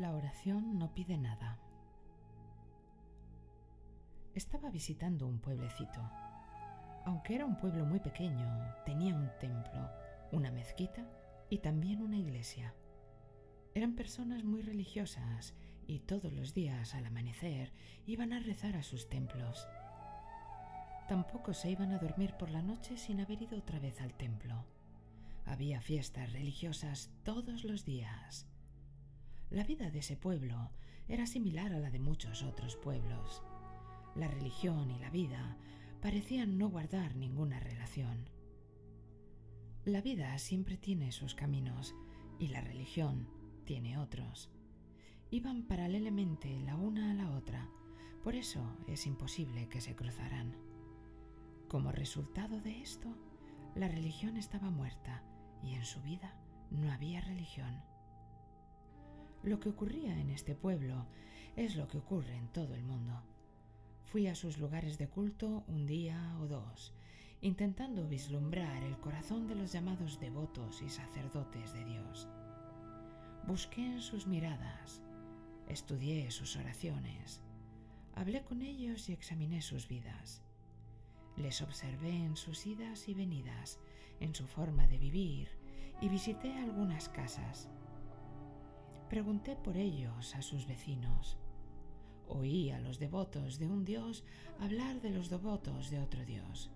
La oración no pide nada. Estaba visitando un pueblecito. Aunque era un pueblo muy pequeño, tenía un templo, una mezquita y también una iglesia. Eran personas muy religiosas y todos los días al amanecer iban a rezar a sus templos. Tampoco se iban a dormir por la noche sin haber ido otra vez al templo. Había fiestas religiosas todos los días. La vida de ese pueblo era similar a la de muchos otros pueblos. La religión y la vida parecían no guardar ninguna relación. La vida siempre tiene sus caminos y la religión tiene otros. Iban paralelamente la una a la otra, por eso es imposible que se cruzaran. Como resultado de esto, la religión estaba muerta y en su vida no había religión. Lo que ocurría en este pueblo es lo que ocurre en todo el mundo. Fui a sus lugares de culto un día o dos, intentando vislumbrar el corazón de los llamados devotos y sacerdotes de Dios. Busqué en sus miradas, estudié sus oraciones, hablé con ellos y examiné sus vidas. Les observé en sus idas y venidas, en su forma de vivir, y visité algunas casas Pregunté por ellos a sus vecinos. Oí a los devotos de un dios hablar de los devotos de otro dios.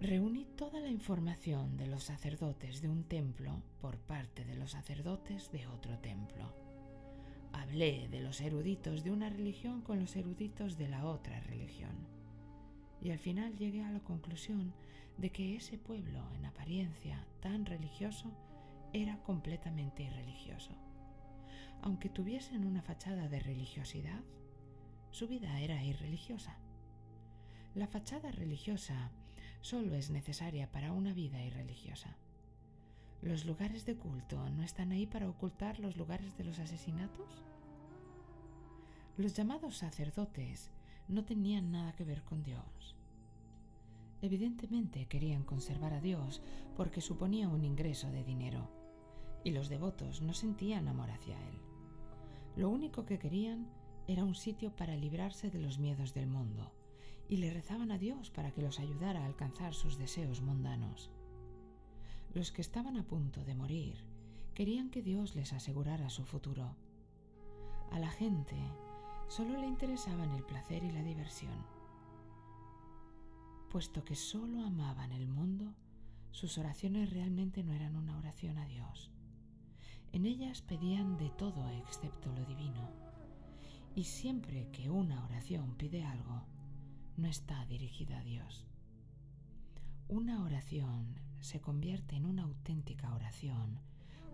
Reuní toda la información de los sacerdotes de un templo por parte de los sacerdotes de otro templo. Hablé de los eruditos de una religión con los eruditos de la otra religión. Y al final llegué a la conclusión de que ese pueblo, en apariencia tan religioso, era completamente irreligioso. Aunque tuviesen una fachada de religiosidad, su vida era irreligiosa. La fachada religiosa solo es necesaria para una vida irreligiosa. ¿Los lugares de culto no están ahí para ocultar los lugares de los asesinatos? Los llamados sacerdotes no tenían nada que ver con Dios. Evidentemente querían conservar a Dios porque suponía un ingreso de dinero y los devotos no sentían amor hacia él. Lo único que querían era un sitio para librarse de los miedos del mundo, y le rezaban a Dios para que los ayudara a alcanzar sus deseos mundanos. Los que estaban a punto de morir querían que Dios les asegurara su futuro. A la gente solo le interesaban el placer y la diversión. Puesto que solo amaban el mundo, sus oraciones realmente no eran una oración a Dios. En ellas pedían de todo excepto lo divino. Y siempre que una oración pide algo, no está dirigida a Dios. Una oración se convierte en una auténtica oración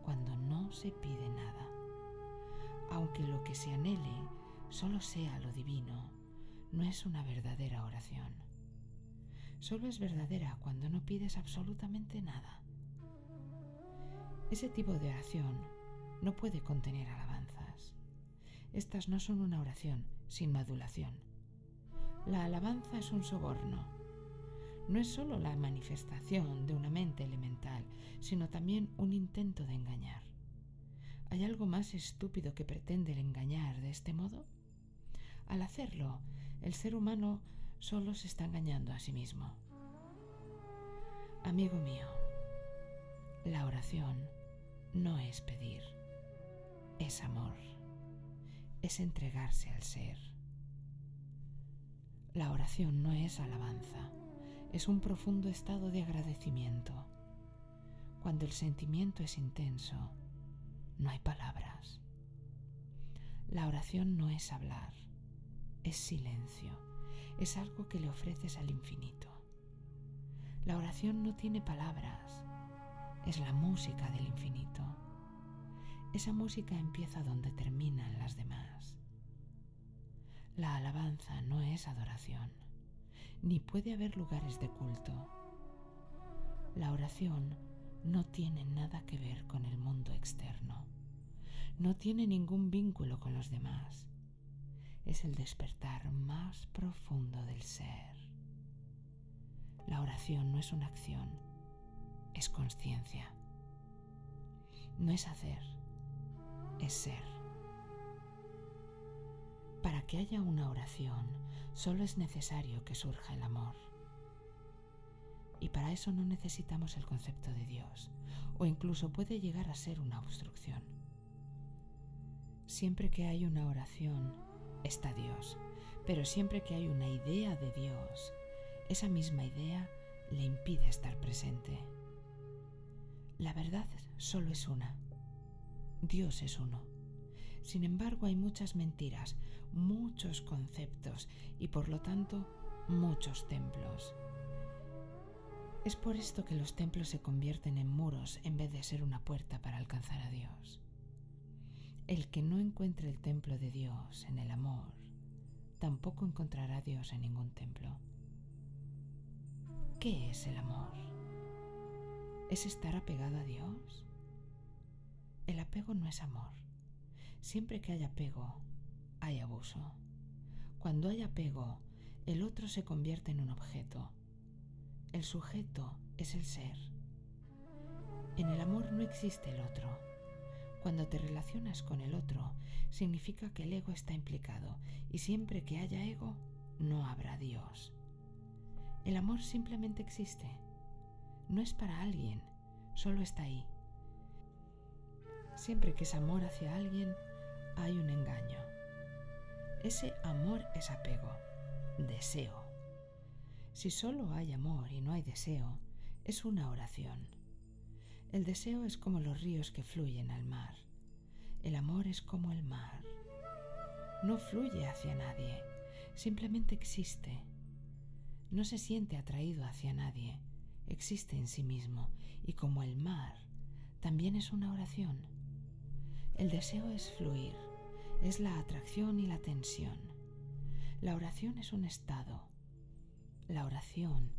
cuando no se pide nada. Aunque lo que se anhele solo sea lo divino, no es una verdadera oración. Solo es verdadera cuando no pides absolutamente nada. Ese tipo de oración no puede contener alabanzas. Estas no son una oración sin madulación. La alabanza es un soborno. No es solo la manifestación de una mente elemental, sino también un intento de engañar. ¿Hay algo más estúpido que pretender engañar de este modo? Al hacerlo, el ser humano solo se está engañando a sí mismo. Amigo mío, la oración no es pedir, es amor, es entregarse al ser. La oración no es alabanza, es un profundo estado de agradecimiento. Cuando el sentimiento es intenso, no hay palabras. La oración no es hablar, es silencio, es algo que le ofreces al infinito. La oración no tiene palabras, es la música del infinito. Esa música empieza donde terminan las demás. La alabanza no es adoración, ni puede haber lugares de culto. La oración no tiene nada que ver con el mundo externo, no tiene ningún vínculo con los demás. Es el despertar más profundo del ser. La oración no es una acción, es conciencia. No es hacer, es ser. Para que haya una oración, solo es necesario que surja el amor. Y para eso no necesitamos el concepto de Dios, o incluso puede llegar a ser una obstrucción. Siempre que hay una oración, está Dios, pero siempre que hay una idea de Dios, esa misma idea le impide estar presente. La verdad solo es una. Dios es uno. Sin embargo, hay muchas mentiras, muchos conceptos y por lo tanto muchos templos. Es por esto que los templos se convierten en muros en vez de ser una puerta para alcanzar a Dios. El que no encuentre el templo de Dios en el amor, tampoco encontrará a Dios en ningún templo. ¿Qué es el amor? ¿Es estar apegado a Dios? El apego no es amor. Siempre que hay apego, hay abuso. Cuando hay apego, el otro se convierte en un objeto. El sujeto es el ser. En el amor no existe el otro. Cuando te relacionas con el otro, significa que el ego está implicado y siempre que haya ego, no habrá Dios. El amor simplemente existe. No es para alguien, solo está ahí. Siempre que es amor hacia alguien, hay un engaño. Ese amor es apego, deseo. Si solo hay amor y no hay deseo, es una oración. El deseo es como los ríos que fluyen al mar. El amor es como el mar. No fluye hacia nadie, simplemente existe no se siente atraído hacia nadie, existe en sí mismo y como el mar, también es una oración. El deseo es fluir, es la atracción y la tensión. La oración es un estado. La oración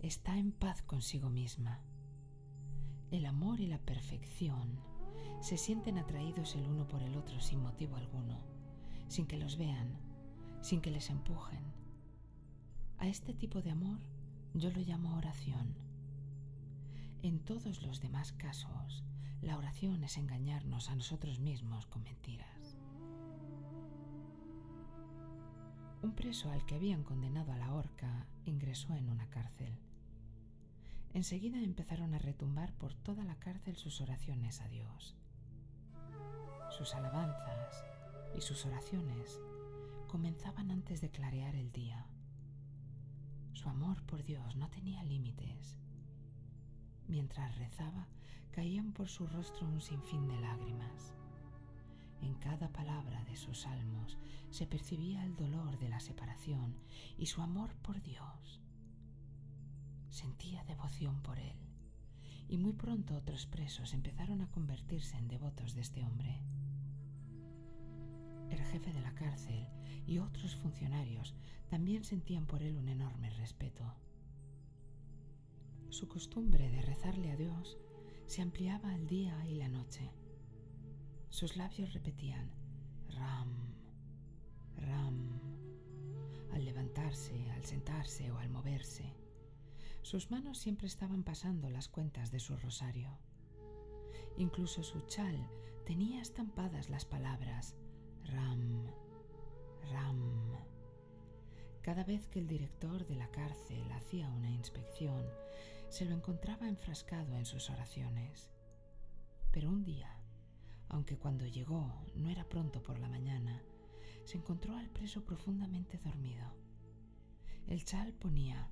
está en paz consigo misma. El amor y la perfección se sienten atraídos el uno por el otro sin motivo alguno, sin que los vean, sin que les empujen a este tipo de amor yo lo llamo oración. En todos los demás casos, la oración es engañarnos a nosotros mismos con mentiras. Un preso al que habían condenado a la horca ingresó en una cárcel. Enseguida empezaron a retumbar por toda la cárcel sus oraciones a Dios. Sus alabanzas y sus oraciones comenzaban antes de clarear el día. Su amor por Dios no tenía límites. Mientras rezaba, caían por su rostro un sinfín de lágrimas. En cada palabra de sus salmos se percibía el dolor de la separación y su amor por Dios. Sentía devoción por él, y muy pronto otros presos empezaron a convertirse en devotos de este hombre. El jefe de la cárcel y otros funcionarios también sentían por él un enorme respeto. Su costumbre de rezarle a Dios se ampliaba al día y la noche. Sus labios repetían Ram, Ram, al levantarse, al sentarse o al moverse. Sus manos siempre estaban pasando las cuentas de su rosario. Incluso su chal tenía estampadas las palabras Ram, Ram. Cada vez que el director de la cárcel hacía una inspección, se lo encontraba enfrascado en sus oraciones. Pero un día, aunque cuando llegó no era pronto por la mañana, se encontró al preso profundamente dormido. El chal ponía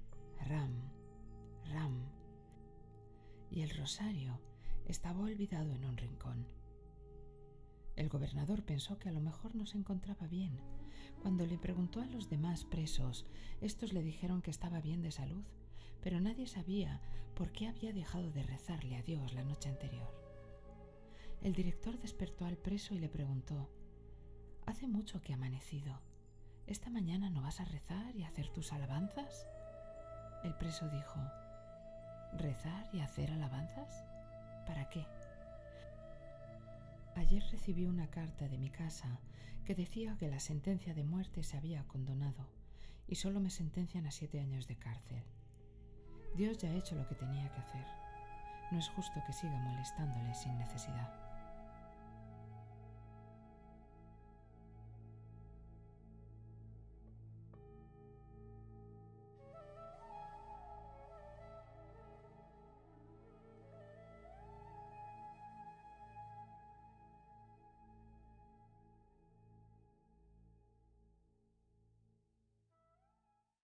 Ram, Ram, y el rosario estaba olvidado en un rincón. El gobernador pensó que a lo mejor no se encontraba bien. Cuando le preguntó a los demás presos, estos le dijeron que estaba bien de salud, pero nadie sabía por qué había dejado de rezarle a Dios la noche anterior. El director despertó al preso y le preguntó, Hace mucho que ha amanecido. ¿Esta mañana no vas a rezar y hacer tus alabanzas? El preso dijo, ¿Rezar y hacer alabanzas? ¿Para qué? Ayer recibí una carta de mi casa que decía que la sentencia de muerte se había condonado y solo me sentencian a siete años de cárcel. Dios ya ha hecho lo que tenía que hacer. No es justo que siga molestándole sin necesidad.